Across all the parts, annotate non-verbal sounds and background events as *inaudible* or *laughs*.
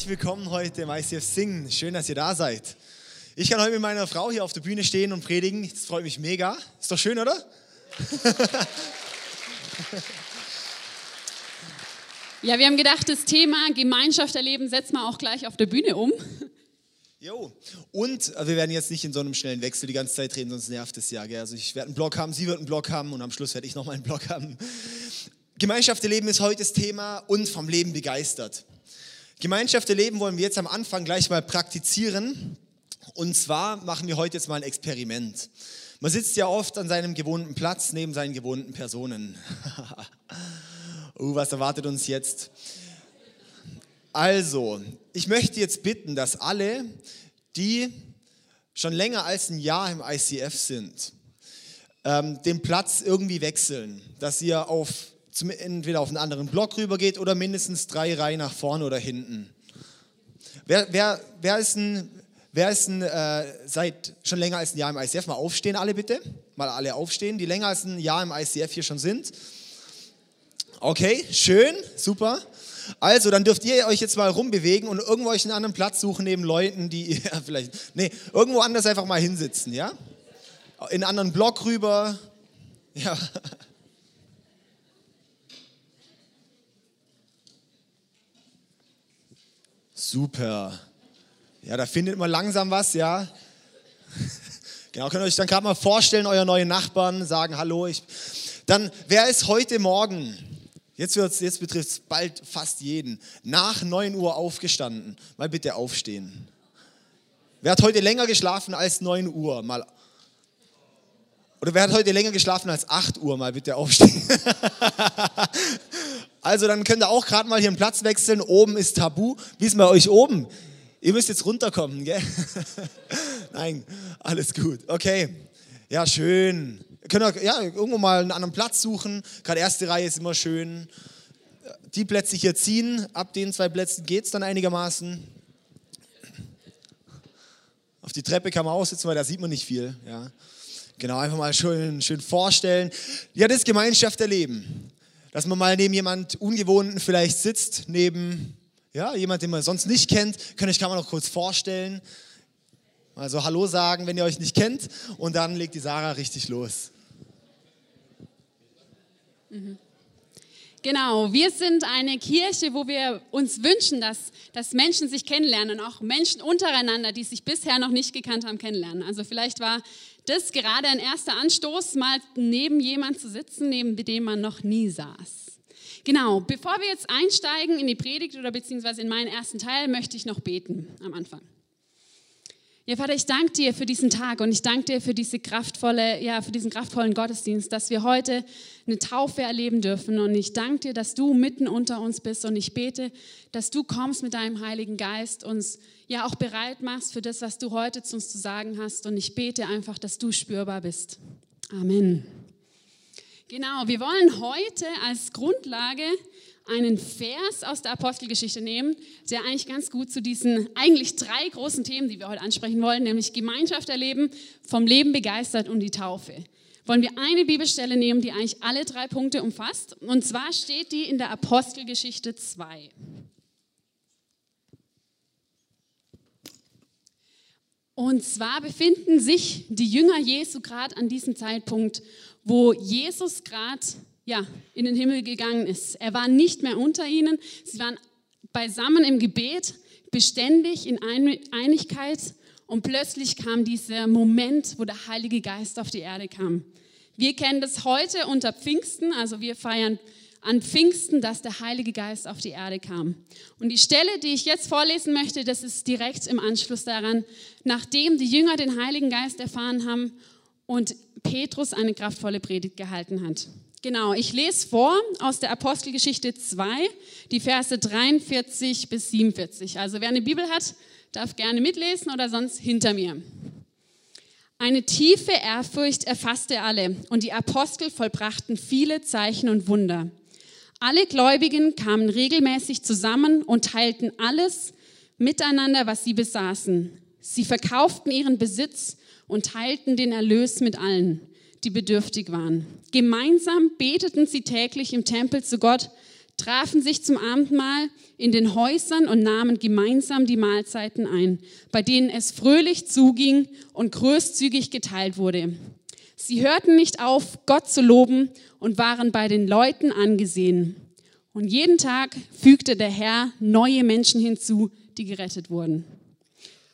herzlich willkommen heute im ICF Singen. Schön, dass ihr da seid. Ich kann heute mit meiner Frau hier auf der Bühne stehen und predigen. Das freut mich mega. Ist doch schön, oder? *laughs* Ja, wir haben gedacht, das Thema Gemeinschaft erleben setzen wir auch gleich auf der Bühne um. *laughs* Jo, und äh, wir werden jetzt nicht in so einem schnellen Wechsel die ganze Zeit reden, sonst nervt es ja. Gell? Also ich werde einen Blog haben, sie wird einen Blog haben und am Schluss werde ich nochmal einen Blog haben. Gemeinschaft erleben ist heute das Thema und vom Leben begeistert. Gemeinschaft erleben wollen wir jetzt am Anfang gleich mal praktizieren. Und zwar machen wir heute jetzt mal ein Experiment. Man sitzt ja oft an seinem gewohnten Platz neben seinen gewohnten Personen. *laughs* uh, was erwartet uns jetzt? Also, ich möchte jetzt bitten, dass alle, die schon länger als ein Jahr im ICF sind, ähm, den Platz irgendwie wechseln, dass ihr auf zum, entweder auf einen anderen Block rübergeht oder mindestens drei Reihen nach vorne oder hinten. Wer, wer, wer ist ein, wer ist ein äh, seit schon länger als ein Jahr im ICF? Mal aufstehen alle bitte. Mal alle aufstehen, die länger als ein Jahr im ICF hier schon sind. Okay, schön, super. Also, dann dürft ihr euch jetzt mal rumbewegen und irgendwo euch einen anderen Platz suchen neben Leuten, die ja, *laughs* vielleicht, nee, irgendwo anders einfach mal hinsitzen, ja? In einen anderen Block rüber, ja. *laughs* Super. Ja, da findet man langsam was, ja. *laughs* Genau, könnt ihr euch dann gerade mal vorstellen, euer neue Nachbarn, sagen Hallo. Ich, dann, wer ist heute Morgen, jetzt, jetzt betrifft es bald fast jeden, nach 9 Uhr aufgestanden? Mal bitte aufstehen. Wer hat heute länger geschlafen als 9 Uhr? Mal oder wer hat heute länger geschlafen als 8 Uhr? Mal bitte aufstehen. *laughs* also dann könnt ihr auch gerade mal hier einen Platz wechseln. Oben ist Tabu. Wie ist bei euch oben? Ihr müsst jetzt runterkommen, gell? *laughs* Nein, alles gut. Okay. Ja, schön. Könnt ihr ja, irgendwo mal einen anderen Platz suchen. Gerade erste Reihe ist immer schön. Die Plätze hier ziehen. Ab den zwei Plätzen geht es dann einigermaßen. Auf die Treppe kann man auch sitzen, weil da sieht man nicht viel. Ja. Genau, einfach mal schön, schön vorstellen. Ja, das Gemeinschaft erleben. Dass man mal neben jemand Ungewohnten vielleicht sitzt, neben ja, jemand, den man sonst nicht kennt, könnt euch kann man noch kurz vorstellen. Also Hallo sagen, wenn ihr euch nicht kennt. Und dann legt die Sarah richtig los. Mhm. Genau, wir sind eine Kirche, wo wir uns wünschen, dass, dass Menschen sich kennenlernen, auch Menschen untereinander, die sich bisher noch nicht gekannt haben, kennenlernen. Also vielleicht war das gerade ein erster Anstoß, mal neben jemand zu sitzen, neben dem man noch nie saß. Genau, bevor wir jetzt einsteigen in die Predigt oder beziehungsweise in meinen ersten Teil, möchte ich noch beten am Anfang. Ja, Vater, ich danke dir für diesen Tag und ich danke dir für diese kraftvolle, ja, für diesen kraftvollen Gottesdienst, dass wir heute eine Taufe erleben dürfen. Und ich danke dir, dass du mitten unter uns bist und ich bete, dass du kommst mit deinem Heiligen Geist, uns ja auch bereit machst für das, was du heute zu uns zu sagen hast. Und ich bete einfach, dass du spürbar bist. Amen. Genau, wir wollen heute als Grundlage einen Vers aus der Apostelgeschichte nehmen, der eigentlich ganz gut zu diesen eigentlich drei großen Themen, die wir heute ansprechen wollen, nämlich Gemeinschaft erleben, vom Leben begeistert und die Taufe. Wollen wir eine Bibelstelle nehmen, die eigentlich alle drei Punkte umfasst? Und zwar steht die in der Apostelgeschichte 2. Und zwar befinden sich die Jünger Jesu gerade an diesem Zeitpunkt wo Jesus gerade ja, in den Himmel gegangen ist. Er war nicht mehr unter ihnen. Sie waren beisammen im Gebet, beständig in Einigkeit. Und plötzlich kam dieser Moment, wo der Heilige Geist auf die Erde kam. Wir kennen das heute unter Pfingsten, also wir feiern an Pfingsten, dass der Heilige Geist auf die Erde kam. Und die Stelle, die ich jetzt vorlesen möchte, das ist direkt im Anschluss daran, nachdem die Jünger den Heiligen Geist erfahren haben und Petrus eine kraftvolle Predigt gehalten hat. Genau, ich lese vor aus der Apostelgeschichte 2, die Verse 43 bis 47. Also wer eine Bibel hat, darf gerne mitlesen oder sonst hinter mir. Eine tiefe Ehrfurcht erfasste alle und die Apostel vollbrachten viele Zeichen und Wunder. Alle Gläubigen kamen regelmäßig zusammen und teilten alles miteinander, was sie besaßen. Sie verkauften ihren Besitz und teilten den Erlös mit allen, die bedürftig waren. Gemeinsam beteten sie täglich im Tempel zu Gott, trafen sich zum Abendmahl in den Häusern und nahmen gemeinsam die Mahlzeiten ein, bei denen es fröhlich zuging und großzügig geteilt wurde. Sie hörten nicht auf, Gott zu loben und waren bei den Leuten angesehen. Und jeden Tag fügte der Herr neue Menschen hinzu, die gerettet wurden.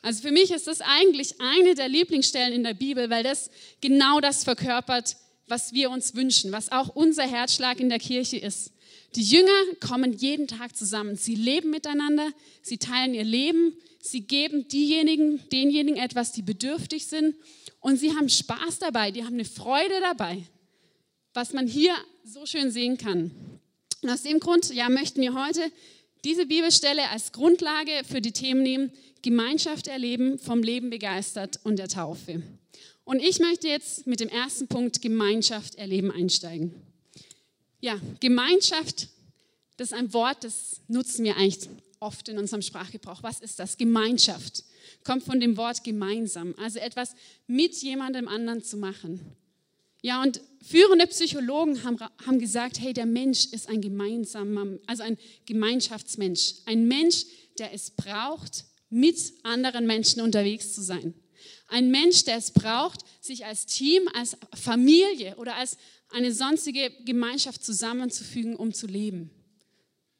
Also für mich ist das eigentlich eine der Lieblingsstellen in der Bibel, weil das genau das verkörpert, was wir uns wünschen, was auch unser Herzschlag in der Kirche ist. Die Jünger kommen jeden Tag zusammen. Sie leben miteinander, sie teilen ihr Leben, sie geben diejenigen, denjenigen etwas, die bedürftig sind und sie haben Spaß dabei, die haben eine Freude dabei, was man hier so schön sehen kann. Und aus dem Grund ja, möchten wir heute diese Bibelstelle als Grundlage für die Themen nehmen, Gemeinschaft erleben, vom Leben begeistert und der Taufe. Und ich möchte jetzt mit dem ersten Punkt Gemeinschaft erleben einsteigen. Ja, Gemeinschaft, das ist ein Wort, das nutzen wir eigentlich oft in unserem Sprachgebrauch. Was ist das? Gemeinschaft kommt von dem Wort gemeinsam, also etwas mit jemandem anderen zu machen. Ja, und führende Psychologen haben, haben gesagt, hey, der Mensch ist ein gemeinsamer, also ein Gemeinschaftsmensch. Ein Mensch, der es braucht, mit anderen Menschen unterwegs zu sein. Ein Mensch, der es braucht, sich als Team, als Familie oder als eine sonstige Gemeinschaft zusammenzufügen, um zu leben.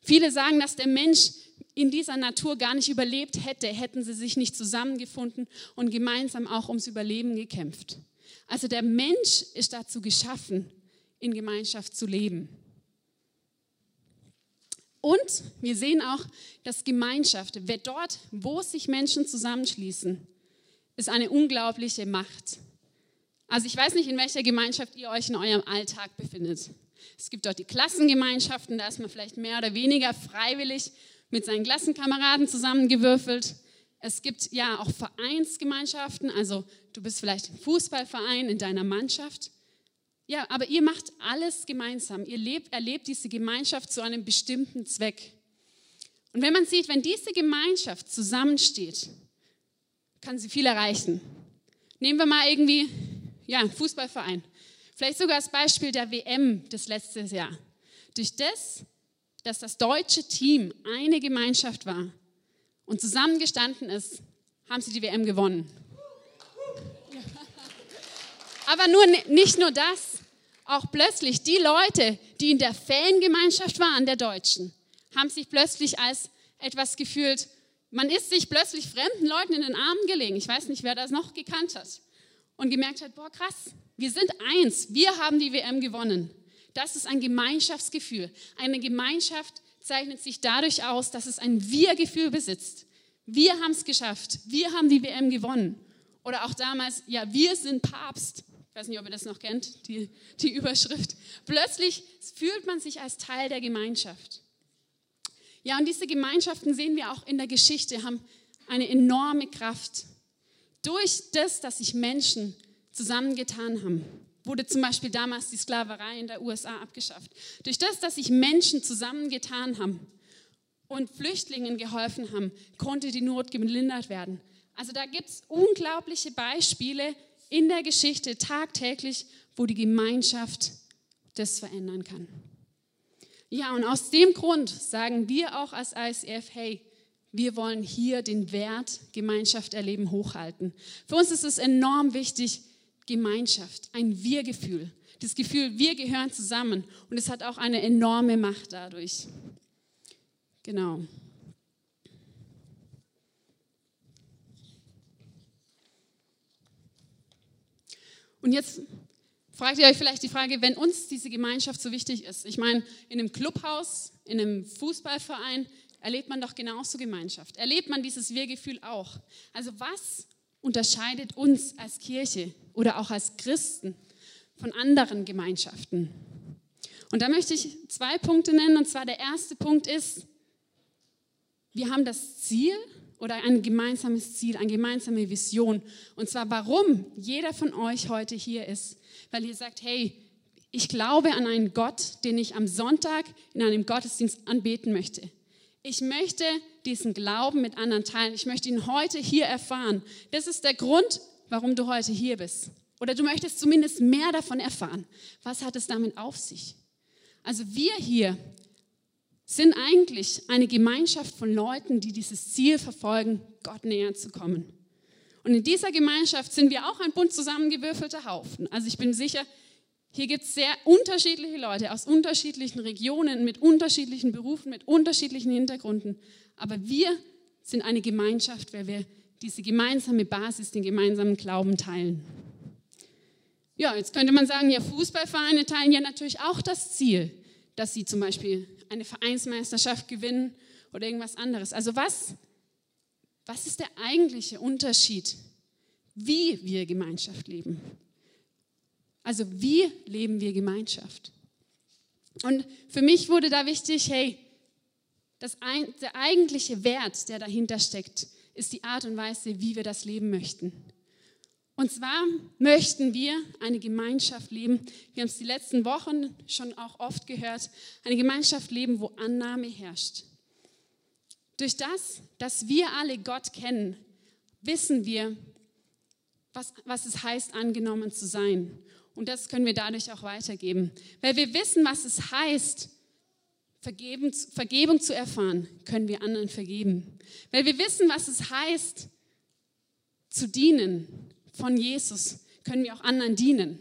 Viele sagen, dass der Mensch in dieser Natur gar nicht überlebt hätte, hätten sie sich nicht zusammengefunden und gemeinsam auch ums Überleben gekämpft. Also der Mensch ist dazu geschaffen, in Gemeinschaft zu leben. Und wir sehen auch, dass Gemeinschaft, wer dort, wo sich Menschen zusammenschließen, ist eine unglaubliche Macht. Also ich weiß nicht, in welcher Gemeinschaft ihr euch in eurem Alltag befindet. Es gibt dort die Klassengemeinschaften, da ist man vielleicht mehr oder weniger freiwillig mit seinen Klassenkameraden zusammengewürfelt. Es gibt ja auch Vereinsgemeinschaften, also du bist vielleicht im Fußballverein in deiner Mannschaft. Ja, aber ihr macht alles gemeinsam. Ihr lebt, erlebt diese Gemeinschaft zu einem bestimmten Zweck. Und wenn man sieht, wenn diese Gemeinschaft zusammensteht, kann sie viel erreichen. Nehmen wir mal irgendwie ja, Fußballverein. Vielleicht sogar das Beispiel der WM des letzten Jahr. Durch das, dass das deutsche Team eine Gemeinschaft war und zusammengestanden ist, haben sie die WM gewonnen. Aber nur, nicht nur das, auch plötzlich die Leute, die in der Fangemeinschaft waren, der Deutschen, haben sich plötzlich als etwas gefühlt, man ist sich plötzlich fremden Leuten in den Armen gelegen. Ich weiß nicht, wer das noch gekannt hat. Und gemerkt hat, boah, krass, wir sind eins, wir haben die WM gewonnen. Das ist ein Gemeinschaftsgefühl. Eine Gemeinschaft zeichnet sich dadurch aus, dass es ein Wir-Gefühl besitzt. Wir haben es geschafft, wir haben die WM gewonnen. Oder auch damals, ja, wir sind Papst. Ich weiß nicht, ob ihr das noch kennt, die, die Überschrift. Plötzlich fühlt man sich als Teil der Gemeinschaft. Ja, und diese Gemeinschaften sehen wir auch in der Geschichte, haben eine enorme Kraft. Durch das, dass sich Menschen zusammengetan haben, wurde zum Beispiel damals die Sklaverei in der USA abgeschafft. Durch das, dass sich Menschen zusammengetan haben und Flüchtlingen geholfen haben, konnte die Not gelindert werden. Also da gibt es unglaubliche Beispiele in der Geschichte tagtäglich, wo die Gemeinschaft das verändern kann. Ja, und aus dem Grund sagen wir auch als ICF, hey, wir wollen hier den Wert Gemeinschaft erleben hochhalten. Für uns ist es enorm wichtig, Gemeinschaft, ein Wir-Gefühl. Das Gefühl, wir gehören zusammen. Und es hat auch eine enorme Macht dadurch. Genau. Und jetzt fragt ihr euch vielleicht die Frage, wenn uns diese Gemeinschaft so wichtig ist. Ich meine, in einem Clubhaus, in einem Fußballverein erlebt man doch genauso Gemeinschaft. Erlebt man dieses Wir-Gefühl auch. Also was unterscheidet uns als Kirche oder auch als Christen von anderen Gemeinschaften? Und da möchte ich zwei Punkte nennen. Und zwar der erste Punkt ist, wir haben das Ziel oder ein gemeinsames Ziel, eine gemeinsame Vision. Und zwar, warum jeder von euch heute hier ist. Weil ihr sagt, hey, ich glaube an einen Gott, den ich am Sonntag in einem Gottesdienst anbeten möchte. Ich möchte diesen Glauben mit anderen teilen. Ich möchte ihn heute hier erfahren. Das ist der Grund, warum du heute hier bist. Oder du möchtest zumindest mehr davon erfahren. Was hat es damit auf sich? Also wir hier sind eigentlich eine Gemeinschaft von Leuten, die dieses Ziel verfolgen, Gott näher zu kommen. Und in dieser Gemeinschaft sind wir auch ein bunt zusammengewürfelter Haufen. Also ich bin sicher, hier gibt es sehr unterschiedliche Leute aus unterschiedlichen Regionen, mit unterschiedlichen Berufen, mit unterschiedlichen Hintergründen. Aber wir sind eine Gemeinschaft, weil wir diese gemeinsame Basis, den gemeinsamen Glauben teilen. Ja, jetzt könnte man sagen, ja, Fußballvereine teilen ja natürlich auch das Ziel, dass sie zum Beispiel eine Vereinsmeisterschaft gewinnen oder irgendwas anderes. Also was was ist der eigentliche Unterschied, wie wir Gemeinschaft leben? Also wie leben wir Gemeinschaft? Und für mich wurde da wichtig, hey, das der eigentliche Wert, der dahinter steckt, ist die Art und Weise, wie wir das leben möchten. Und zwar möchten wir eine Gemeinschaft leben, wir haben es die letzten Wochen schon auch oft gehört, eine Gemeinschaft leben, wo Annahme herrscht. Durch das, dass wir alle Gott kennen, wissen wir, was, was es heißt, angenommen zu sein. Und das können wir dadurch auch weitergeben. Weil wir wissen, was es heißt, Vergeben, Vergebung zu erfahren, können wir anderen vergeben. Weil wir wissen, was es heißt, zu dienen von Jesus, können wir auch anderen dienen.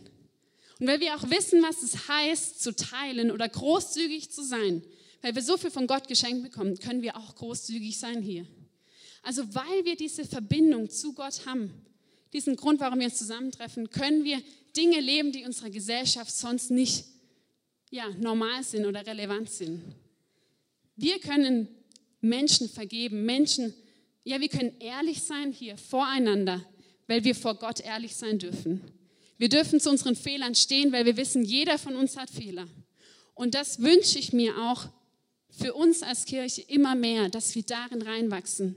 Und weil wir auch wissen, was es heißt, zu teilen oder großzügig zu sein, weil wir so viel von Gott geschenkt bekommen, können wir auch großzügig sein hier. Also weil wir diese Verbindung zu Gott haben, diesen Grund, warum wir uns zusammentreffen, können wir Dinge leben, die unserer Gesellschaft sonst nicht ja, normal sind oder relevant sind. Wir können Menschen vergeben, Menschen, ja, wir können ehrlich sein hier voreinander, weil wir vor Gott ehrlich sein dürfen. Wir dürfen zu unseren Fehlern stehen, weil wir wissen, jeder von uns hat Fehler. Und das wünsche ich mir auch für uns als Kirche immer mehr, dass wir darin reinwachsen.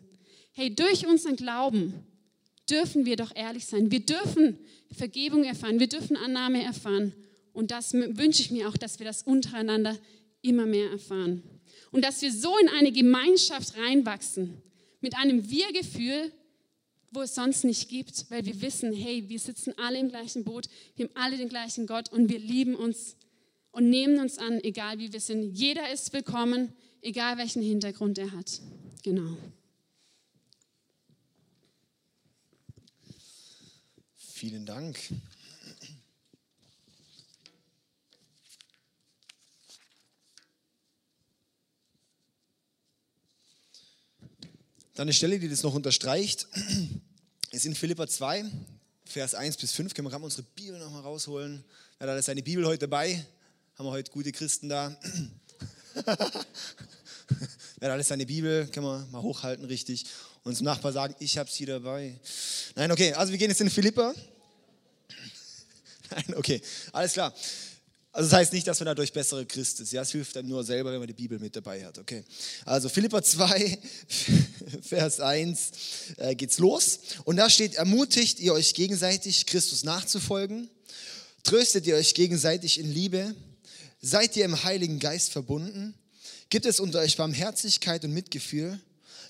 Hey, durch unseren Glauben dürfen wir doch ehrlich sein. Wir dürfen Vergebung erfahren, wir dürfen Annahme erfahren. Und das wünsche ich mir auch, dass wir das untereinander immer mehr erfahren. Und dass wir so in eine Gemeinschaft reinwachsen, mit einem Wir-Gefühl, wo es sonst nicht gibt, weil wir wissen, hey, wir sitzen alle im gleichen Boot, wir haben alle den gleichen Gott und wir lieben uns und nehmen uns an, egal wie wir sind. Jeder ist willkommen, egal welchen Hintergrund er hat. Genau. Vielen Dank. Dann eine Stelle, die das noch unterstreicht, ist in Philippa 2, Vers 1 bis 5. Können wir gerade unsere Bibel nochmal rausholen? Wer hat seine Bibel heute dabei? Haben wir heute gute Christen da? *laughs* Wer hat alles seine Bibel? Können wir mal hochhalten, richtig. Und zum Nachbar sagen, ich habe sie dabei. Nein, okay, also wir gehen jetzt in Philippa. *laughs* Nein, okay, alles klar. Also das heißt nicht, dass man dadurch bessere Christ ist. Ja, es hilft dann nur selber, wenn man die Bibel mit dabei hat. Okay. Also Philippa 2, *laughs* Vers 1 äh, geht's los. Und da steht, ermutigt ihr euch gegenseitig, Christus nachzufolgen. Tröstet ihr euch gegenseitig in Liebe Seid ihr im Heiligen Geist verbunden? Gibt es unter euch Barmherzigkeit und Mitgefühl?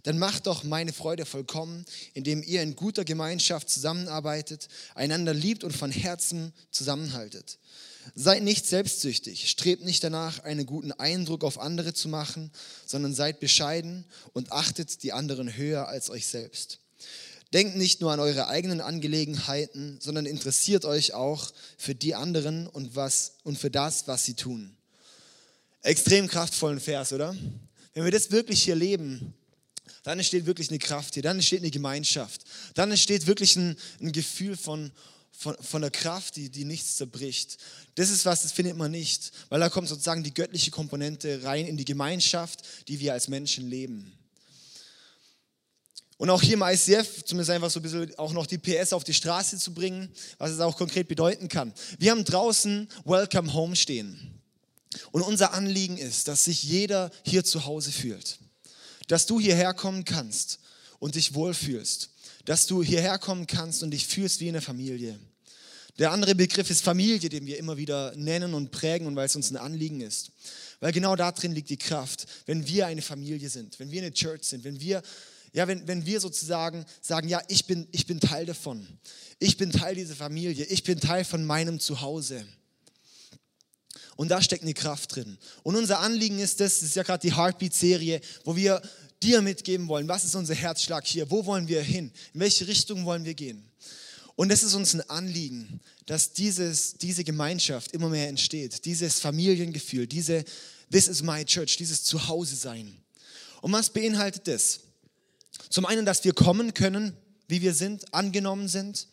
Dann macht doch meine Freude vollkommen, indem ihr in guter Gemeinschaft zusammenarbeitet, einander liebt und von Herzen zusammenhaltet. Seid nicht selbstsüchtig, strebt nicht danach, einen guten Eindruck auf andere zu machen, sondern seid bescheiden und achtet die anderen höher als euch selbst. Denkt nicht nur an eure eigenen Angelegenheiten, sondern interessiert euch auch für die anderen und, was, und für das, was sie tun. Extrem kraftvollen Vers, oder? Wenn wir das wirklich hier leben, dann entsteht wirklich eine Kraft hier, dann entsteht eine Gemeinschaft, dann entsteht wirklich ein, ein Gefühl von, von, von der Kraft, die, die nichts zerbricht. Das ist was, das findet man nicht, weil da kommt sozusagen die göttliche Komponente rein in die Gemeinschaft, die wir als Menschen leben. Und auch hier im ICF, zumindest einfach so ein bisschen auch noch die PS auf die Straße zu bringen, was es auch konkret bedeuten kann. Wir haben draußen Welcome Home stehen. Und unser Anliegen ist, dass sich jeder hier zu Hause fühlt. Dass du hierher kommen kannst und dich wohlfühlst. Dass du hierher kommen kannst und dich fühlst wie eine Familie. Der andere Begriff ist Familie, den wir immer wieder nennen und prägen und weil es uns ein Anliegen ist. Weil genau da drin liegt die Kraft, wenn wir eine Familie sind, wenn wir eine Church sind, wenn wir ja, wenn, wenn wir sozusagen sagen, ja, ich bin, ich bin Teil davon. Ich bin Teil dieser Familie. Ich bin Teil von meinem Zuhause. Und da steckt eine Kraft drin. Und unser Anliegen ist das, das ist ja gerade die Heartbeat-Serie, wo wir dir mitgeben wollen, was ist unser Herzschlag hier, wo wollen wir hin, in welche Richtung wollen wir gehen. Und es ist uns ein Anliegen, dass dieses, diese Gemeinschaft immer mehr entsteht, dieses Familiengefühl, diese This is my church, dieses Zuhause sein. Und was beinhaltet das? Zum einen, dass wir kommen können, wie wir sind, angenommen sind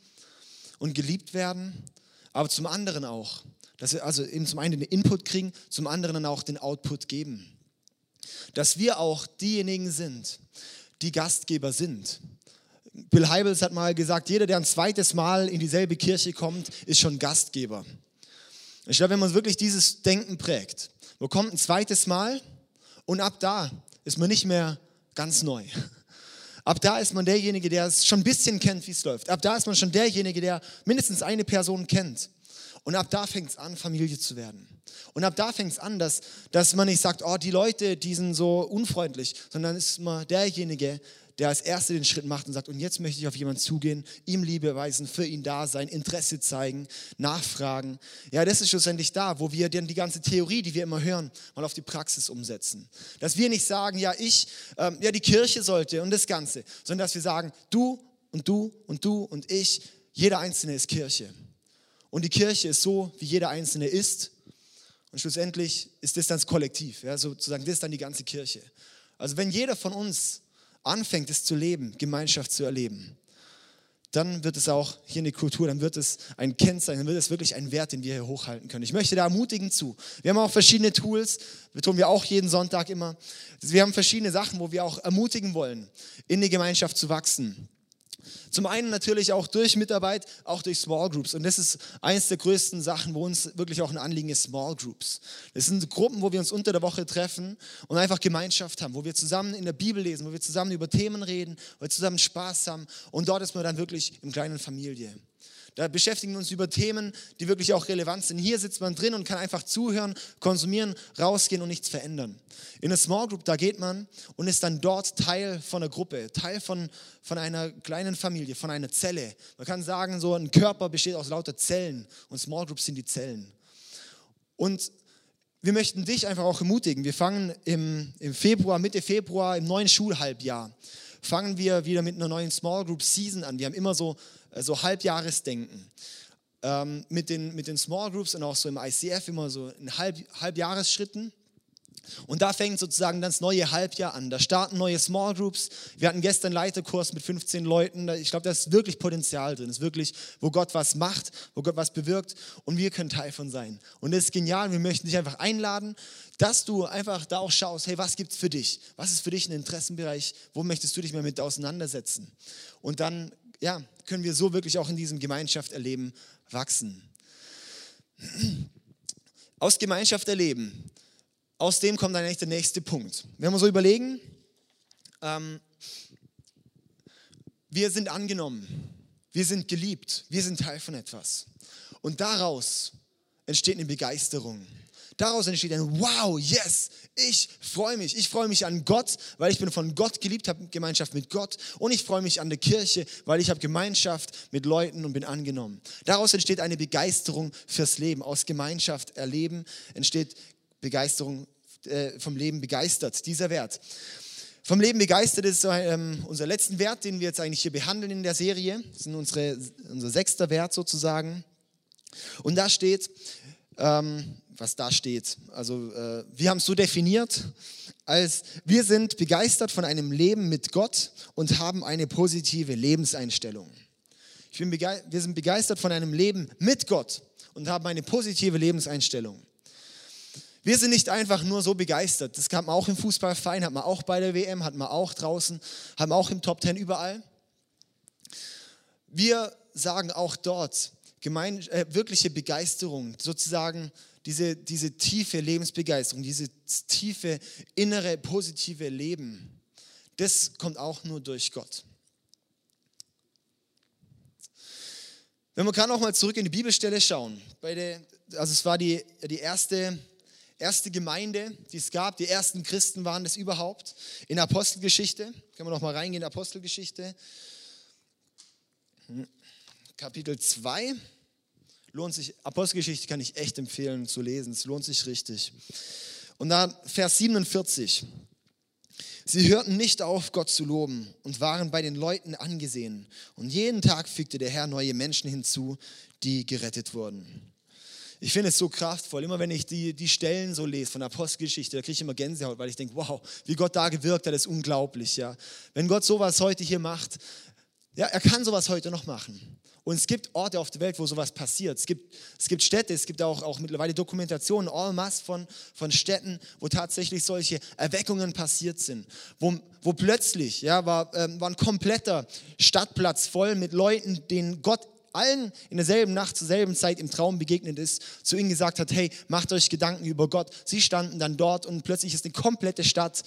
und geliebt werden, aber zum anderen auch, dass wir also eben zum einen den Input kriegen, zum anderen dann auch den Output geben. Dass wir auch diejenigen sind, die Gastgeber sind. Bill Heibels hat mal gesagt, jeder, der ein zweites Mal in dieselbe Kirche kommt, ist schon Gastgeber. Ich glaube, wenn man wirklich dieses Denken prägt, man kommt ein zweites Mal und ab da ist man nicht mehr ganz neu. Ab da ist man derjenige, der es schon ein bisschen kennt, wie es läuft. Ab da ist man schon derjenige, der mindestens eine Person kennt. Und ab da fängt es an, Familie zu werden. Und ab da fängt es an, dass, dass man nicht sagt, oh, die Leute, die sind so unfreundlich, sondern ist man derjenige, der als Erster den Schritt macht und sagt, und jetzt möchte ich auf jemanden zugehen, ihm Liebe weisen, für ihn da sein, Interesse zeigen, nachfragen. Ja, das ist schlussendlich da, wo wir dann die ganze Theorie, die wir immer hören, mal auf die Praxis umsetzen. Dass wir nicht sagen, ja, ich, ähm, ja, die Kirche sollte und das Ganze, sondern dass wir sagen, du und du und du und ich, jeder Einzelne ist Kirche. Und die Kirche ist so, wie jeder Einzelne ist. Und schlussendlich ist das dann das Kollektiv, ja, sozusagen, das ist dann die ganze Kirche. Also wenn jeder von uns anfängt, es zu leben, Gemeinschaft zu erleben, dann wird es auch hier eine Kultur, dann wird es ein Kennzeichen, dann wird es wirklich ein Wert, den wir hier hochhalten können. Ich möchte da ermutigen zu. Wir haben auch verschiedene Tools, tun wir auch jeden Sonntag immer. Wir haben verschiedene Sachen, wo wir auch ermutigen wollen, in die Gemeinschaft zu wachsen. Zum einen natürlich auch durch Mitarbeit, auch durch Small Groups. Und das ist eines der größten Sachen, wo uns wirklich auch ein Anliegen ist, Small Groups. Das sind Gruppen, wo wir uns unter der Woche treffen und einfach Gemeinschaft haben, wo wir zusammen in der Bibel lesen, wo wir zusammen über Themen reden, wo wir zusammen Spaß haben. Und dort ist man dann wirklich in kleinen Familie. Da beschäftigen wir uns über Themen, die wirklich auch relevant sind. Hier sitzt man drin und kann einfach zuhören, konsumieren, rausgehen und nichts verändern. In einer Small Group, da geht man und ist dann dort Teil von einer Gruppe, Teil von, von einer kleinen Familie, von einer Zelle. Man kann sagen, so ein Körper besteht aus lauter Zellen und Small Groups sind die Zellen. Und wir möchten dich einfach auch ermutigen. Wir fangen im, im Februar, Mitte Februar, im neuen Schulhalbjahr, fangen wir wieder mit einer neuen Small Group Season an. Wir haben immer so äh, so Halbjahresdenken. Ähm, mit, den, mit den Small Groups und auch so im ICF immer so in Halb, Halbjahresschritten. Und da fängt sozusagen das neue Halbjahr an. Da starten neue Small Groups. Wir hatten gestern einen Leiterkurs mit 15 Leuten. Ich glaube, da ist wirklich Potenzial drin. Das ist wirklich, wo Gott was macht, wo Gott was bewirkt und wir können Teil von sein. Und das ist genial. Wir möchten dich einfach einladen, dass du einfach da auch schaust, hey, was gibt es für dich? Was ist für dich ein Interessenbereich? Wo möchtest du dich mal mit auseinandersetzen? Und dann ja, können wir so wirklich auch in diesem Gemeinschaft erleben wachsen. Aus Gemeinschaft erleben, aus dem kommt dann eigentlich der nächste Punkt. Wenn wir so überlegen, ähm, wir sind angenommen, wir sind geliebt, wir sind Teil von etwas. Und daraus entsteht eine Begeisterung. Daraus entsteht ein Wow, yes, ich freue mich. Ich freue mich an Gott, weil ich bin von Gott geliebt, habe Gemeinschaft mit Gott. Und ich freue mich an der Kirche, weil ich habe Gemeinschaft mit Leuten und bin angenommen. Daraus entsteht eine Begeisterung fürs Leben. Aus Gemeinschaft erleben entsteht Begeisterung äh, vom Leben begeistert, dieser Wert. Vom Leben begeistert ist ähm, unser letzten Wert, den wir jetzt eigentlich hier behandeln in der Serie. Das ist unsere, unser sechster Wert sozusagen. Und da steht, ähm, was da steht. Also äh, wir haben es so definiert, als wir sind begeistert von einem Leben mit Gott und haben eine positive Lebenseinstellung. Wir sind begeistert von einem Leben mit Gott und haben eine positive Lebenseinstellung. Wir sind nicht einfach nur so begeistert. Das man auch im Fußballverein, hat man auch bei der WM, hat man auch draußen, hat man auch im Top Ten überall. Wir sagen auch dort, gemein, äh, wirkliche Begeisterung, sozusagen diese, diese tiefe Lebensbegeisterung, dieses tiefe innere positive Leben, das kommt auch nur durch Gott. Wenn wir gerade noch mal zurück in die Bibelstelle schauen, der, also es war die, die erste, erste Gemeinde, die es gab, die ersten Christen waren das überhaupt. In Apostelgeschichte, können wir noch mal reingehen, in Apostelgeschichte, Kapitel 2. lohnt sich, Apostelgeschichte kann ich echt empfehlen zu lesen, es lohnt sich richtig. Und dann Vers 47. Sie hörten nicht auf, Gott zu loben und waren bei den Leuten angesehen. Und jeden Tag fügte der Herr neue Menschen hinzu, die gerettet wurden. Ich finde es so kraftvoll. Immer wenn ich die, die Stellen so lese von Apostelgeschichte, da kriege ich immer Gänsehaut, weil ich denke, wow, wie Gott da gewirkt hat, ist unglaublich. Ja. Wenn Gott sowas heute hier macht, ja, er kann sowas heute noch machen. Und es gibt Orte auf der Welt, wo sowas passiert. Es gibt, es gibt Städte, es gibt auch, auch mittlerweile Dokumentationen, en masse von, von Städten, wo tatsächlich solche Erweckungen passiert sind. Wo, wo plötzlich, ja, war, ähm, war ein kompletter Stadtplatz voll mit Leuten, denen Gott allen in derselben Nacht zur selben Zeit im Traum begegnet ist, zu ihnen gesagt hat, hey, macht euch Gedanken über Gott. Sie standen dann dort und plötzlich ist eine komplette Stadt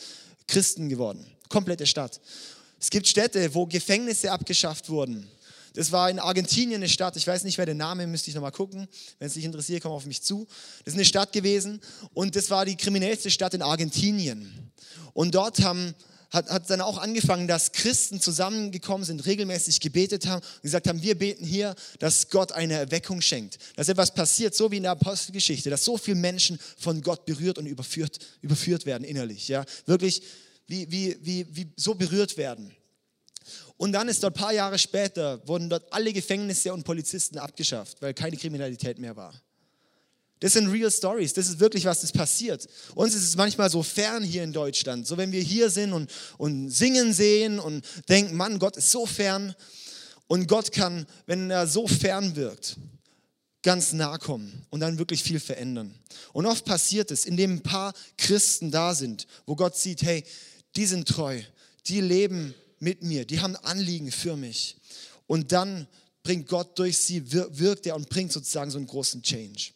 Christen geworden. Komplette Stadt. Es gibt Städte, wo Gefängnisse abgeschafft wurden. Das war in Argentinien eine Stadt, ich weiß nicht, wer der Name müsste ich nochmal gucken. Wenn es dich interessiert, komm auf mich zu. Das ist eine Stadt gewesen und das war die kriminellste Stadt in Argentinien. Und dort haben, hat, hat dann auch angefangen, dass Christen zusammengekommen sind, regelmäßig gebetet haben und gesagt haben, wir beten hier, dass Gott eine Erweckung schenkt. Dass etwas passiert, so wie in der Apostelgeschichte, dass so viele Menschen von Gott berührt und überführt, überführt werden innerlich. Ja? Wirklich wie, wie, wie, wie so berührt werden. Und dann ist dort ein paar Jahre später, wurden dort alle Gefängnisse und Polizisten abgeschafft, weil keine Kriminalität mehr war. Das sind real stories, das ist wirklich, was das passiert. Uns ist es manchmal so fern hier in Deutschland. So, wenn wir hier sind und, und singen sehen und denken, Mann, Gott ist so fern. Und Gott kann, wenn er so fern wirkt, ganz nah kommen und dann wirklich viel verändern. Und oft passiert es, indem ein paar Christen da sind, wo Gott sieht, hey, die sind treu, die leben mit mir, die haben Anliegen für mich. Und dann bringt Gott durch sie, wirkt er und bringt sozusagen so einen großen Change.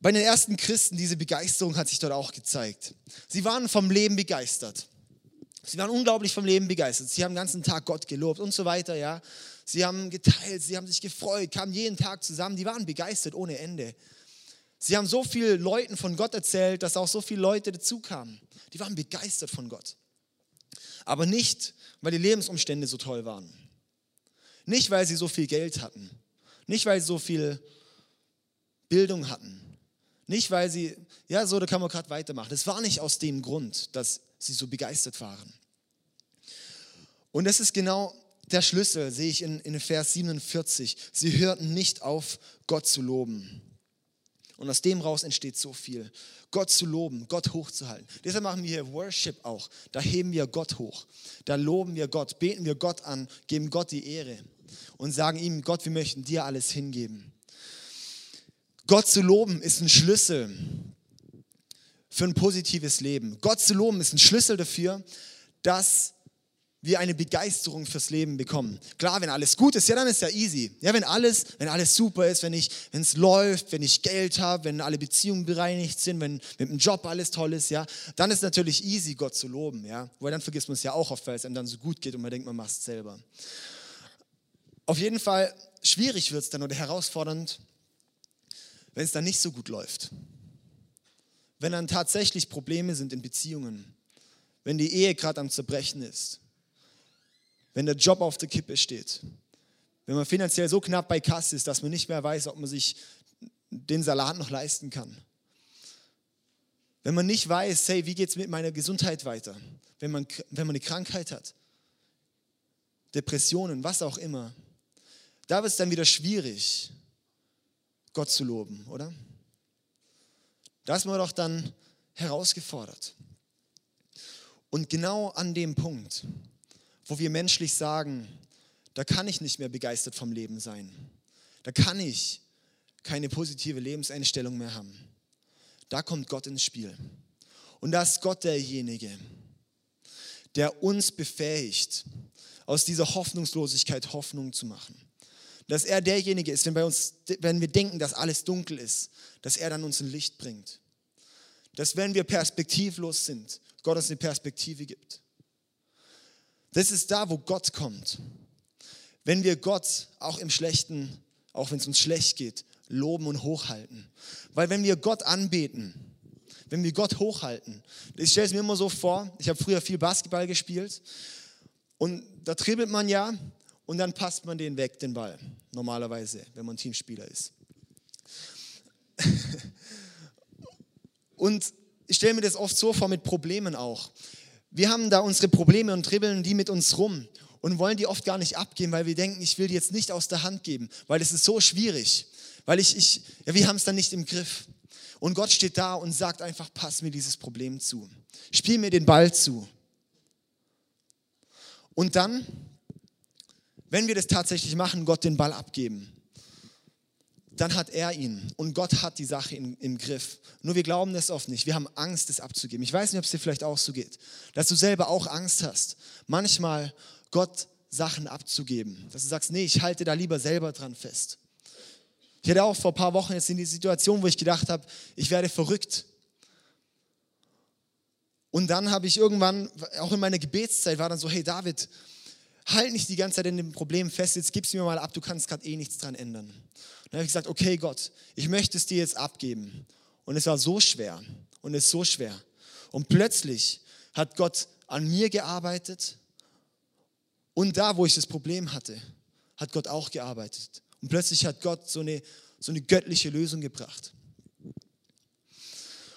Bei den ersten Christen, diese Begeisterung hat sich dort auch gezeigt. Sie waren vom Leben begeistert. Sie waren unglaublich vom Leben begeistert. Sie haben den ganzen Tag Gott gelobt und so weiter, ja. Sie haben geteilt, sie haben sich gefreut, kamen jeden Tag zusammen. Die waren begeistert ohne Ende. Sie haben so vielen Leuten von Gott erzählt, dass auch so viele Leute dazu kamen. Die waren begeistert von Gott. Aber nicht, weil die Lebensumstände so toll waren. Nicht, weil sie so viel Geld hatten. Nicht, weil sie so viel Bildung hatten. Nicht, weil sie, ja, so, da kann man gerade weitermachen. Es war nicht aus dem Grund, dass sie so begeistert waren. Und das ist genau der Schlüssel, sehe ich in, in Vers 47. Sie hörten nicht auf, Gott zu loben. Und aus dem raus entsteht so viel. Gott zu loben, Gott hochzuhalten. Deshalb machen wir hier Worship auch. Da heben wir Gott hoch. Da loben wir Gott, beten wir Gott an, geben Gott die Ehre und sagen ihm, Gott, wir möchten dir alles hingeben. Gott zu loben ist ein Schlüssel für ein positives Leben. Gott zu loben ist ein Schlüssel dafür, dass wir eine Begeisterung fürs Leben bekommen. Klar, wenn alles gut ist, ja, dann ist ja easy. Ja, wenn alles, wenn alles super ist, wenn ich, wenn es läuft, wenn ich Geld habe, wenn alle Beziehungen bereinigt sind, wenn mit dem Job alles toll ist, ja, dann ist natürlich easy, Gott zu loben, ja. Weil dann vergisst man es ja auch oft, weil es einem dann so gut geht und man denkt, man macht es selber. Auf jeden Fall schwierig wird es dann oder herausfordernd, wenn es dann nicht so gut läuft. Wenn dann tatsächlich Probleme sind in Beziehungen, wenn die Ehe gerade am Zerbrechen ist wenn der Job auf der Kippe steht, wenn man finanziell so knapp bei Kasse ist, dass man nicht mehr weiß, ob man sich den Salat noch leisten kann. Wenn man nicht weiß, hey, wie geht es mit meiner Gesundheit weiter? Wenn man, wenn man eine Krankheit hat, Depressionen, was auch immer, da wird es dann wieder schwierig, Gott zu loben, oder? Da ist man doch dann herausgefordert. Und genau an dem Punkt, wo wir menschlich sagen, da kann ich nicht mehr begeistert vom Leben sein. Da kann ich keine positive Lebenseinstellung mehr haben. Da kommt Gott ins Spiel. Und da ist Gott derjenige, der uns befähigt, aus dieser Hoffnungslosigkeit Hoffnung zu machen. Dass er derjenige ist, wenn, bei uns, wenn wir denken, dass alles dunkel ist, dass er dann uns ein Licht bringt. Dass wenn wir perspektivlos sind, Gott uns eine Perspektive gibt. Das ist da, wo Gott kommt. Wenn wir Gott auch im Schlechten, auch wenn es uns schlecht geht, loben und hochhalten. Weil wenn wir Gott anbeten, wenn wir Gott hochhalten, ich stelle es mir immer so vor, ich habe früher viel Basketball gespielt und da dribbelt man ja und dann passt man den weg, den Ball, normalerweise, wenn man Teamspieler ist. *laughs* und ich stelle mir das oft so vor mit Problemen auch. Wir haben da unsere Probleme und dribbeln die mit uns rum und wollen die oft gar nicht abgeben, weil wir denken, ich will die jetzt nicht aus der Hand geben, weil es ist so schwierig, weil ich, ich ja, wir haben es dann nicht im Griff. Und Gott steht da und sagt einfach, pass mir dieses Problem zu. Spiel mir den Ball zu. Und dann, wenn wir das tatsächlich machen, Gott den Ball abgeben, dann hat er ihn und Gott hat die Sache in, im Griff. Nur wir glauben das oft nicht. Wir haben Angst, das abzugeben. Ich weiß nicht, ob es dir vielleicht auch so geht, dass du selber auch Angst hast, manchmal Gott Sachen abzugeben. Dass du sagst, nee, ich halte da lieber selber dran fest. Ich hatte auch vor ein paar Wochen jetzt in die Situation, wo ich gedacht habe, ich werde verrückt. Und dann habe ich irgendwann, auch in meiner Gebetszeit, war dann so, hey David, halt nicht die ganze Zeit in dem Problem fest, jetzt gib es mir mal ab, du kannst gerade eh nichts dran ändern. Dann habe ich gesagt, okay Gott, ich möchte es dir jetzt abgeben. Und es war so schwer und es ist so schwer. Und plötzlich hat Gott an mir gearbeitet und da, wo ich das Problem hatte, hat Gott auch gearbeitet. Und plötzlich hat Gott so eine, so eine göttliche Lösung gebracht.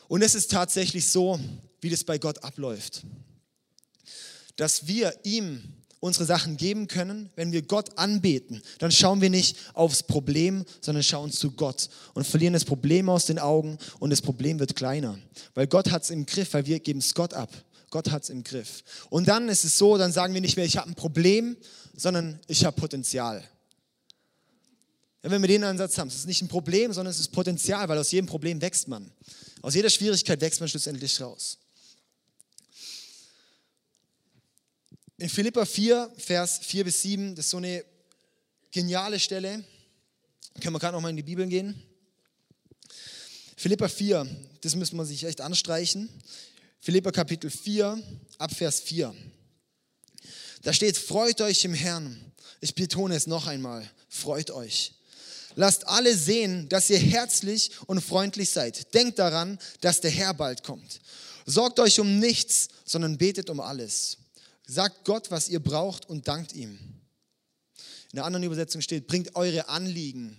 Und es ist tatsächlich so, wie das bei Gott abläuft. Dass wir ihm unsere Sachen geben können, wenn wir Gott anbeten, dann schauen wir nicht aufs Problem, sondern schauen zu Gott und verlieren das Problem aus den Augen und das Problem wird kleiner. Weil Gott hat es im Griff, weil wir geben es Gott ab. Gott hat es im Griff. Und dann ist es so, dann sagen wir nicht mehr, ich habe ein Problem, sondern ich habe Potenzial. Ja, wenn wir den Ansatz haben, es ist nicht ein Problem, sondern es ist Potenzial, weil aus jedem Problem wächst man. Aus jeder Schwierigkeit wächst man schlussendlich raus. In Philippa 4, Vers 4 bis 7, das ist so eine geniale Stelle. Können wir gerade noch mal in die Bibel gehen. Philippa 4, das müssen wir sich echt anstreichen. Philippa Kapitel 4, ab Vers 4. Da steht, freut euch im Herrn. Ich betone es noch einmal, freut euch. Lasst alle sehen, dass ihr herzlich und freundlich seid. Denkt daran, dass der Herr bald kommt. Sorgt euch um nichts, sondern betet um alles. Sagt Gott, was ihr braucht und dankt ihm. In der anderen Übersetzung steht, bringt eure Anliegen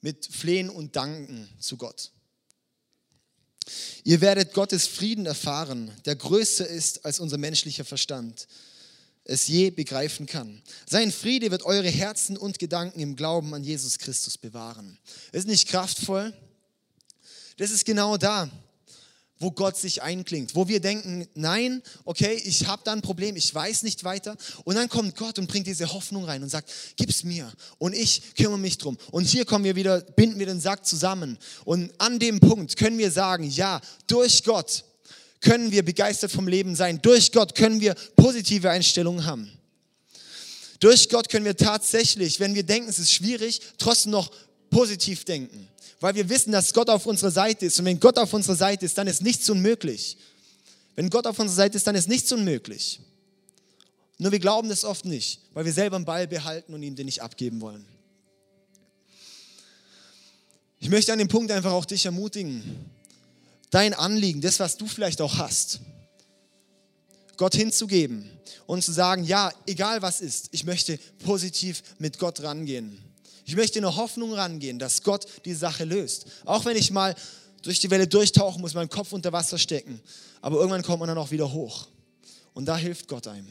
mit Flehen und Danken zu Gott. Ihr werdet Gottes Frieden erfahren, der größer ist, als unser menschlicher Verstand es je begreifen kann. Sein Friede wird eure Herzen und Gedanken im Glauben an Jesus Christus bewahren. Ist nicht kraftvoll? Das ist genau da wo Gott sich einklingt, wo wir denken, nein, okay, ich habe da ein Problem, ich weiß nicht weiter. Und dann kommt Gott und bringt diese Hoffnung rein und sagt, gib's mir und ich kümmere mich drum. Und hier kommen wir wieder, binden wir den Sack zusammen. Und an dem Punkt können wir sagen, ja, durch Gott können wir begeistert vom Leben sein. Durch Gott können wir positive Einstellungen haben. Durch Gott können wir tatsächlich, wenn wir denken, es ist schwierig, trotzdem noch positiv denken weil wir wissen, dass Gott auf unserer Seite ist. Und wenn Gott auf unserer Seite ist, dann ist nichts unmöglich. Wenn Gott auf unserer Seite ist, dann ist nichts unmöglich. Nur wir glauben das oft nicht, weil wir selber einen Ball behalten und ihm den nicht abgeben wollen. Ich möchte an dem Punkt einfach auch dich ermutigen, dein Anliegen, das, was du vielleicht auch hast, Gott hinzugeben und zu sagen, ja, egal was ist, ich möchte positiv mit Gott rangehen. Ich möchte in der Hoffnung rangehen, dass Gott die Sache löst. Auch wenn ich mal durch die Welle durchtauchen muss, meinen Kopf unter Wasser stecken. Aber irgendwann kommt man dann auch wieder hoch. Und da hilft Gott einem.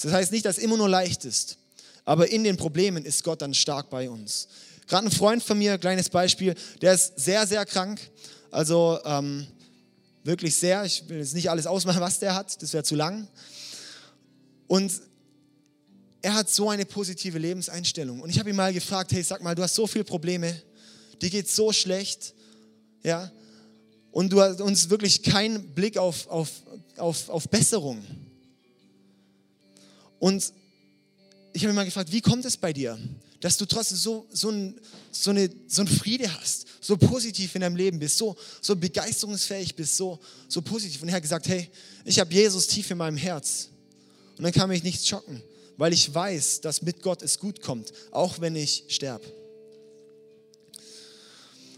Das heißt nicht, dass es immer nur leicht ist. Aber in den Problemen ist Gott dann stark bei uns. Gerade ein Freund von mir, kleines Beispiel, der ist sehr, sehr krank. Also ähm, wirklich sehr. Ich will jetzt nicht alles ausmachen, was der hat. Das wäre zu lang. Und er hat so eine positive Lebenseinstellung. Und ich habe ihn mal gefragt, hey, sag mal, du hast so viele Probleme, dir geht so schlecht, ja, und du hast uns wirklich keinen Blick auf, auf, auf, auf Besserung. Und ich habe ihn mal gefragt, wie kommt es bei dir, dass du trotzdem so, so, ein, so, eine, so ein Friede hast, so positiv in deinem Leben bist, so, so begeisterungsfähig bist, so, so positiv. Und er hat gesagt, hey, ich habe Jesus tief in meinem Herz. Und dann kann mich nichts schocken weil ich weiß, dass mit Gott es gut kommt, auch wenn ich sterbe.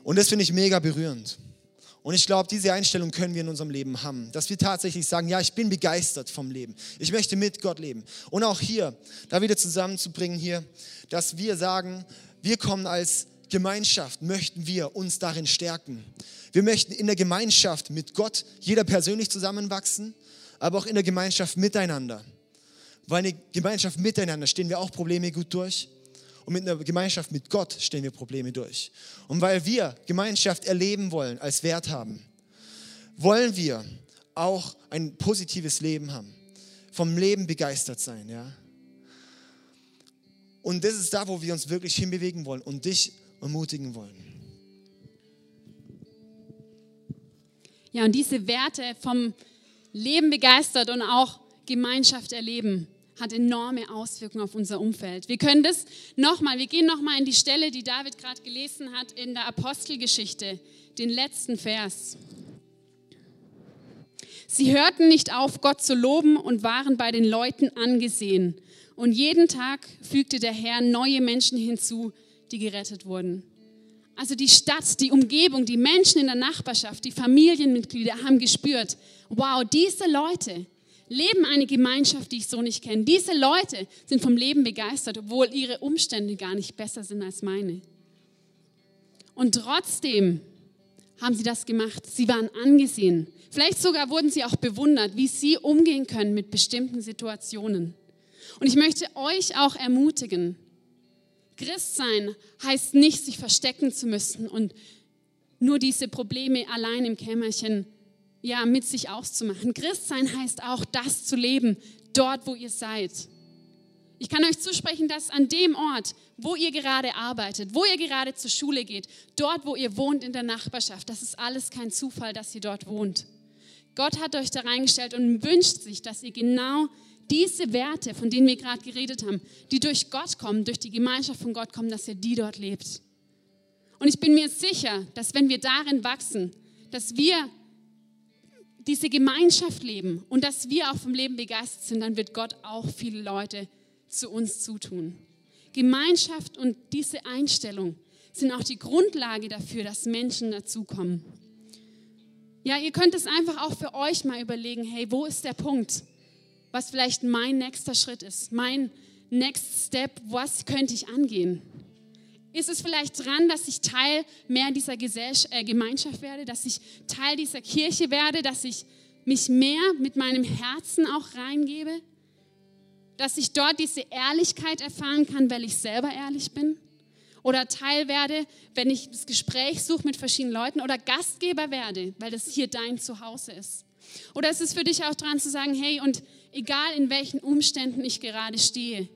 Und das finde ich mega berührend. Und ich glaube, diese Einstellung können wir in unserem Leben haben, dass wir tatsächlich sagen, ja, ich bin begeistert vom Leben. Ich möchte mit Gott leben. Und auch hier, da wieder zusammenzubringen hier, dass wir sagen, wir kommen als Gemeinschaft, möchten wir uns darin stärken. Wir möchten in der Gemeinschaft mit Gott, jeder persönlich zusammenwachsen, aber auch in der Gemeinschaft miteinander. Weil in der Gemeinschaft miteinander stehen wir auch Probleme gut durch. Und mit einer Gemeinschaft mit Gott stehen wir Probleme durch. Und weil wir Gemeinschaft erleben wollen, als Wert haben, wollen wir auch ein positives Leben haben. Vom Leben begeistert sein, ja. Und das ist da, wo wir uns wirklich hinbewegen wollen und dich ermutigen wollen. Ja, und diese Werte vom Leben begeistert und auch Gemeinschaft erleben, hat enorme Auswirkungen auf unser Umfeld. Wir können das nochmal, wir gehen nochmal in die Stelle, die David gerade gelesen hat in der Apostelgeschichte, den letzten Vers. Sie hörten nicht auf, Gott zu loben und waren bei den Leuten angesehen. Und jeden Tag fügte der Herr neue Menschen hinzu, die gerettet wurden. Also die Stadt, die Umgebung, die Menschen in der Nachbarschaft, die Familienmitglieder haben gespürt, wow, diese Leute, leben eine Gemeinschaft, die ich so nicht kenne. Diese Leute sind vom Leben begeistert, obwohl ihre Umstände gar nicht besser sind als meine. Und trotzdem haben sie das gemacht. Sie waren angesehen. Vielleicht sogar wurden sie auch bewundert, wie sie umgehen können mit bestimmten Situationen. Und ich möchte euch auch ermutigen, Christsein heißt nicht, sich verstecken zu müssen und nur diese Probleme allein im Kämmerchen ja, mit sich auszumachen. Christsein heißt auch, das zu leben, dort, wo ihr seid. Ich kann euch zusprechen, dass an dem Ort, wo ihr gerade arbeitet, wo ihr gerade zur Schule geht, dort, wo ihr wohnt in der Nachbarschaft, das ist alles kein Zufall, dass ihr dort wohnt. Gott hat euch da reingestellt und wünscht sich, dass ihr genau diese Werte, von denen wir gerade geredet haben, die durch Gott kommen, durch die Gemeinschaft von Gott kommen, dass ihr die dort lebt. Und ich bin mir sicher, dass wenn wir darin wachsen, dass wir diese Gemeinschaft leben und dass wir auch vom Leben begeistert sind, dann wird Gott auch viele Leute zu uns zutun. Gemeinschaft und diese Einstellung sind auch die Grundlage dafür, dass Menschen dazukommen. Ja, ihr könnt es einfach auch für euch mal überlegen, hey, wo ist der Punkt, was vielleicht mein nächster Schritt ist, mein Next Step, was könnte ich angehen? Ist es vielleicht dran, dass ich Teil mehr dieser Gesellschaft, äh, Gemeinschaft werde, dass ich Teil dieser Kirche werde, dass ich mich mehr mit meinem Herzen auch reingebe? Dass ich dort diese Ehrlichkeit erfahren kann, weil ich selber ehrlich bin? Oder Teil werde, wenn ich das Gespräch suche mit verschiedenen Leuten? Oder Gastgeber werde, weil das hier dein Zuhause ist? Oder ist es für dich auch dran zu sagen, hey, und egal in welchen Umständen ich gerade stehe,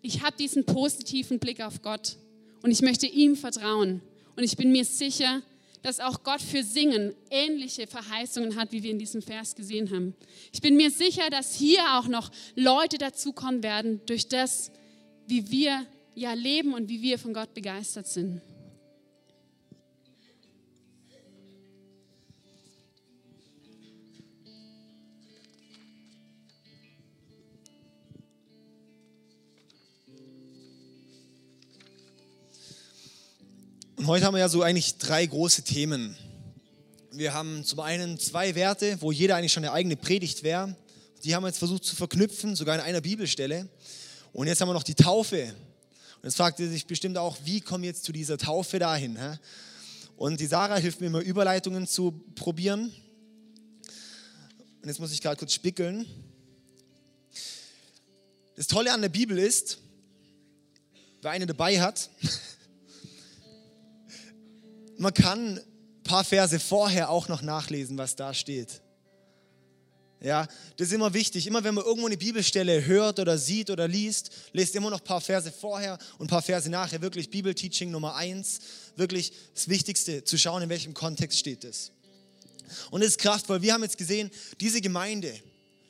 ich habe diesen positiven Blick auf Gott und ich möchte ihm vertrauen. Und ich bin mir sicher, dass auch Gott für Singen ähnliche Verheißungen hat, wie wir in diesem Vers gesehen haben. Ich bin mir sicher, dass hier auch noch Leute dazukommen werden durch das, wie wir ja leben und wie wir von Gott begeistert sind. Heute haben wir ja so eigentlich drei große Themen. Wir haben zum einen zwei Werte, wo jeder eigentlich schon eine eigene Predigt wäre. Die haben wir jetzt versucht zu verknüpfen, sogar in einer Bibelstelle. Und jetzt haben wir noch die Taufe. Und jetzt fragt ihr sich bestimmt auch, wie kommen wir jetzt zu dieser Taufe dahin? Und die Sarah hilft mir immer, Überleitungen zu probieren. Und jetzt muss ich gerade kurz spickeln. Das Tolle an der Bibel ist, wer eine dabei hat, *laughs* man kann ein paar Verse vorher auch noch nachlesen, was da steht. Ja, das ist immer wichtig. Immer wenn man irgendwo eine Bibelstelle hört oder sieht oder liest, lest immer noch ein paar Verse vorher und ein paar Verse nachher. Wirklich Bibelteaching Nummer eins. Wirklich das Wichtigste, zu schauen, in welchem Kontext steht es. Und es ist kraftvoll. Wir haben jetzt gesehen, diese Gemeinde,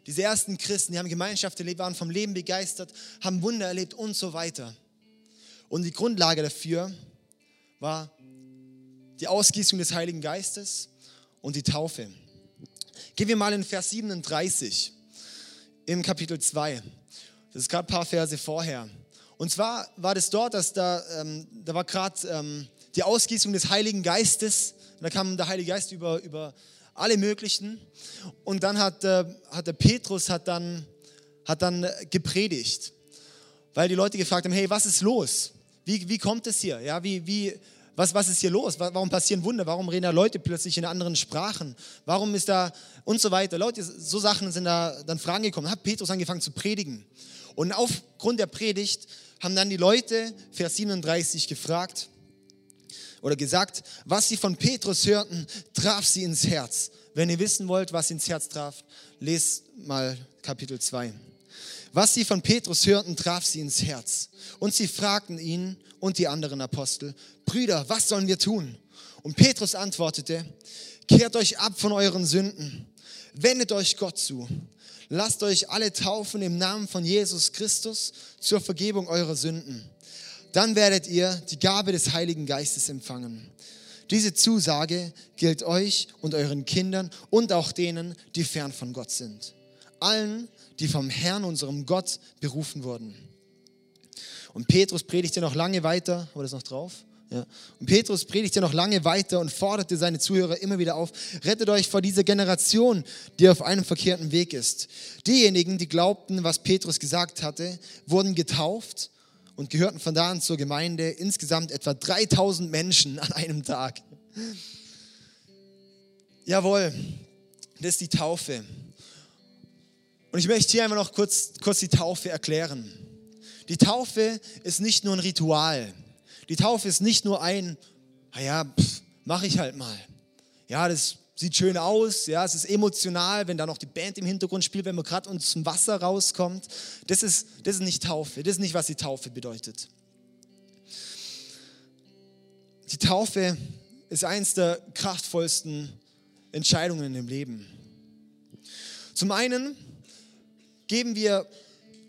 diese ersten Christen, die haben Gemeinschaft erlebt, waren vom Leben begeistert, haben Wunder erlebt und so weiter. Und die Grundlage dafür war die Ausgießung des Heiligen Geistes und die Taufe. Gehen wir mal in Vers 37 im Kapitel 2. Das ist gerade ein paar Verse vorher. Und zwar war das dort, dass da, ähm, da war gerade ähm, die Ausgießung des Heiligen Geistes Und da kam der Heilige Geist über, über alle möglichen. Und dann hat, äh, hat der Petrus hat dann, hat dann gepredigt, weil die Leute gefragt haben, hey, was ist los? Wie, wie kommt es hier? Ja, wie, wie, was, was ist hier los? Warum passieren Wunder? Warum reden da Leute plötzlich in anderen Sprachen? Warum ist da und so weiter? Leute, so Sachen sind da dann Fragen gekommen. Hat Petrus angefangen zu predigen. Und aufgrund der Predigt haben dann die Leute, Vers 37, gefragt oder gesagt, was sie von Petrus hörten, traf sie ins Herz. Wenn ihr wissen wollt, was ins Herz traf, lest mal Kapitel 2. Was sie von Petrus hörten, traf sie ins Herz. Und sie fragten ihn und die anderen Apostel, Brüder, was sollen wir tun? Und Petrus antwortete, kehrt euch ab von euren Sünden, wendet euch Gott zu, lasst euch alle taufen im Namen von Jesus Christus zur Vergebung eurer Sünden. Dann werdet ihr die Gabe des Heiligen Geistes empfangen. Diese Zusage gilt euch und euren Kindern und auch denen, die fern von Gott sind. Allen, die vom Herrn, unserem Gott, berufen wurden. Und Petrus predigte noch lange weiter, war das noch drauf? Ja. Und Petrus predigte noch lange weiter und forderte seine Zuhörer immer wieder auf, rettet euch vor dieser Generation, die auf einem verkehrten Weg ist. Diejenigen, die glaubten, was Petrus gesagt hatte, wurden getauft und gehörten von da an zur Gemeinde, insgesamt etwa 3000 Menschen an einem Tag. Jawohl, das ist die Taufe. Und ich möchte hier einfach noch kurz, kurz die Taufe erklären. Die Taufe ist nicht nur ein Ritual. Die Taufe ist nicht nur ein, naja, mache ich halt mal. Ja, das sieht schön aus, ja, es ist emotional, wenn da noch die Band im Hintergrund spielt, wenn man gerade uns zum Wasser rauskommt. Das ist, das ist nicht Taufe, das ist nicht, was die Taufe bedeutet. Die Taufe ist eines der kraftvollsten Entscheidungen im Leben. Zum einen geben wir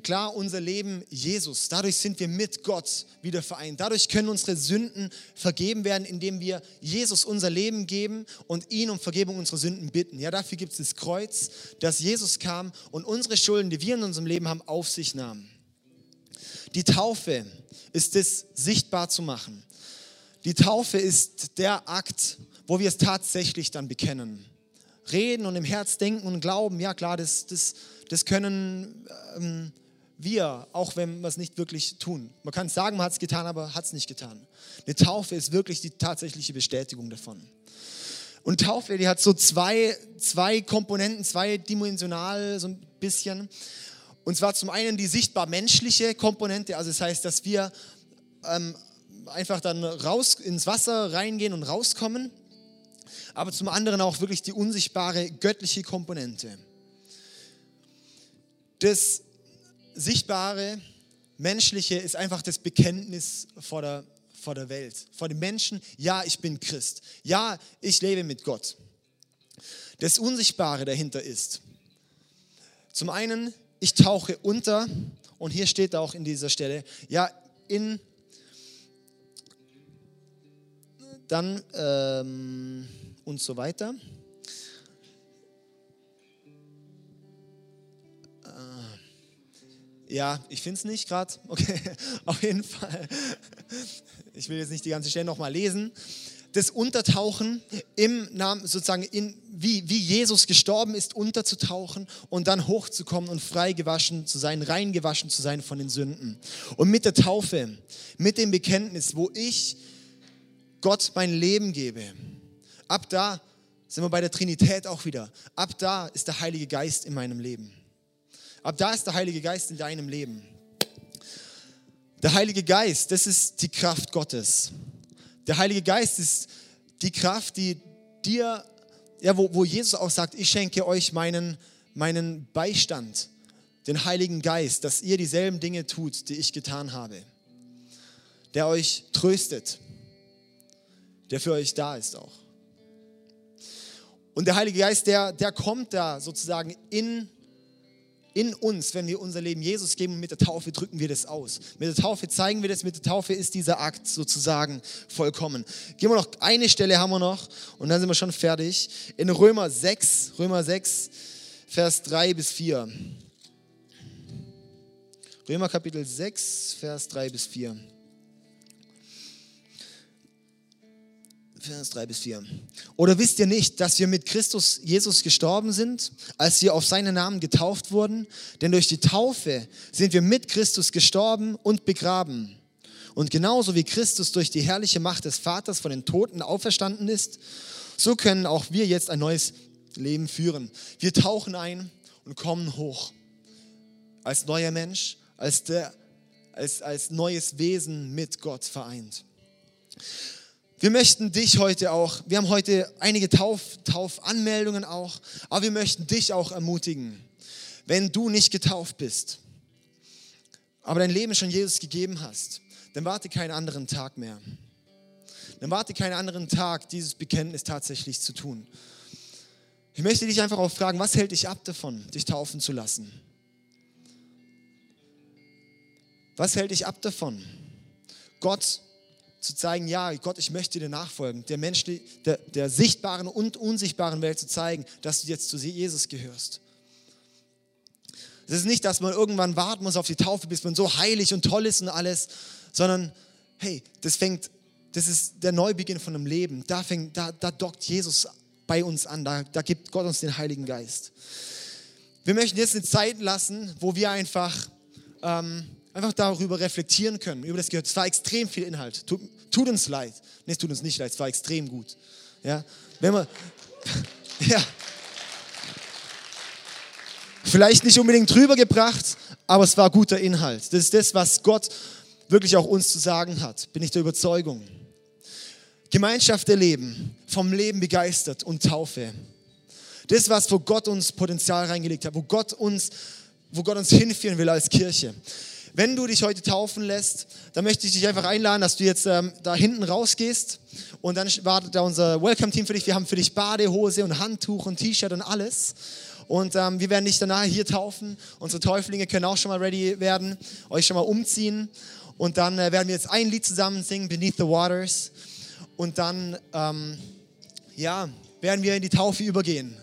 klar unser Leben Jesus. Dadurch sind wir mit Gott wieder vereint. Dadurch können unsere Sünden vergeben werden, indem wir Jesus unser Leben geben und ihn um Vergebung unserer Sünden bitten. Ja, dafür gibt es das Kreuz, dass Jesus kam und unsere Schulden, die wir in unserem Leben haben, auf sich nahm. Die Taufe ist es, sichtbar zu machen. Die Taufe ist der Akt, wo wir es tatsächlich dann bekennen. Reden und im Herz denken und glauben, ja klar, das, das, das können ähm, wir, auch wenn wir es nicht wirklich tun. Man kann sagen, man hat es getan, aber hat es nicht getan. Eine Taufe ist wirklich die tatsächliche Bestätigung davon. Und Taufe, die hat so zwei, zwei Komponenten, zweidimensional so ein bisschen. Und zwar zum einen die sichtbar menschliche Komponente, also das heißt, dass wir ähm, einfach dann raus ins Wasser reingehen und rauskommen, aber zum anderen auch wirklich die unsichtbare göttliche Komponente das Sichtbare, Menschliche ist einfach das Bekenntnis vor der, vor der Welt, vor den Menschen. Ja, ich bin Christ. Ja, ich lebe mit Gott. Das Unsichtbare dahinter ist, zum einen, ich tauche unter, und hier steht auch in dieser Stelle, ja, in, dann ähm, und so weiter. Ja, ich finde es nicht gerade. *laughs* Okay, auf jeden Fall. Ich will jetzt nicht die ganze Stelle nochmal lesen. Das Untertauchen im Namen, sozusagen, in, wie, wie Jesus gestorben ist, unterzutauchen und dann hochzukommen und frei gewaschen zu sein, rein gewaschen zu sein von den Sünden. Und mit der Taufe, mit dem Bekenntnis, wo ich Gott mein Leben gebe, ab da sind wir bei der Trinität auch wieder. Ab da ist der Heilige Geist in meinem Leben. Ab da ist der Heilige Geist in deinem Leben. Der Heilige Geist, das ist die Kraft Gottes. Der Heilige Geist ist die Kraft, die dir, ja, wo, wo Jesus auch sagt, ich schenke euch meinen, meinen Beistand, den Heiligen Geist, dass ihr dieselben Dinge tut, die ich getan habe. Der euch tröstet, der für euch da ist auch. Und der Heilige Geist, der, der kommt da sozusagen in in uns, wenn wir unser Leben Jesus geben und mit der Taufe drücken wir das aus. Mit der Taufe zeigen wir das, mit der Taufe ist dieser Akt sozusagen vollkommen. Gehen wir noch, eine Stelle haben wir noch und dann sind wir schon fertig. In Römer 6, Römer 6, Vers 3 bis 4. Römer Kapitel 6, Vers 3 bis 4. Vers 3 bis 4. Oder wisst ihr nicht, dass wir mit Christus Jesus gestorben sind, als wir auf seinen Namen getauft wurden? Denn durch die Taufe sind wir mit Christus gestorben und begraben. Und genauso wie Christus durch die herrliche Macht des Vaters von den Toten auferstanden ist, so können auch wir jetzt ein neues Leben führen. Wir tauchen ein und kommen hoch. Als neuer Mensch, als, der, als, als neues Wesen mit Gott vereint. Wir möchten dich heute auch, wir haben heute einige Tauf, Taufanmeldungen auch, aber wir möchten dich auch ermutigen, wenn du nicht getauft bist, aber dein Leben schon Jesus gegeben hast, dann warte keinen anderen Tag mehr. Dann warte keinen anderen Tag, dieses Bekenntnis tatsächlich zu tun. Ich möchte dich einfach auch fragen, was hält dich ab davon, dich taufen zu lassen? Was hält dich ab davon? Gott zu zeigen, ja, Gott, ich möchte dir nachfolgen, der, Mensch, der, der sichtbaren und unsichtbaren Welt zu zeigen, dass du jetzt zu Jesus gehörst. Es ist nicht, dass man irgendwann warten muss auf die Taufe, bis man so heilig und toll ist und alles, sondern hey, das fängt, das ist der Neubeginn von einem Leben. Da, fängt, da, da dockt Jesus bei uns an, da, da gibt Gott uns den Heiligen Geist. Wir möchten jetzt eine Zeit lassen, wo wir einfach ähm, einfach darüber reflektieren können, über das gehört. Es war extrem viel Inhalt. Tut, tut uns leid. Nee, es tut uns nicht leid, es war extrem gut. Ja, wenn man, *laughs* ja, vielleicht nicht unbedingt drüber gebracht, aber es war guter Inhalt. Das ist das, was Gott wirklich auch uns zu sagen hat, bin ich der Überzeugung. Gemeinschaft erleben, vom Leben begeistert und Taufe. Das, was wo Gott uns Potenzial reingelegt hat, wo Gott uns, wo Gott uns hinführen will als Kirche. Wenn du dich heute taufen lässt, dann möchte ich dich einfach einladen, dass du jetzt ähm, da hinten rausgehst und dann wartet da unser Welcome-Team für dich. Wir haben für dich Badehose und Handtuch und T-Shirt und alles. Und ähm, wir werden dich danach hier taufen. Unsere Täuflinge können auch schon mal ready werden, euch schon mal umziehen. Und dann äh, werden wir jetzt ein Lied zusammen singen, Beneath the Waters. Und dann, ähm, ja, werden wir in die Taufe übergehen.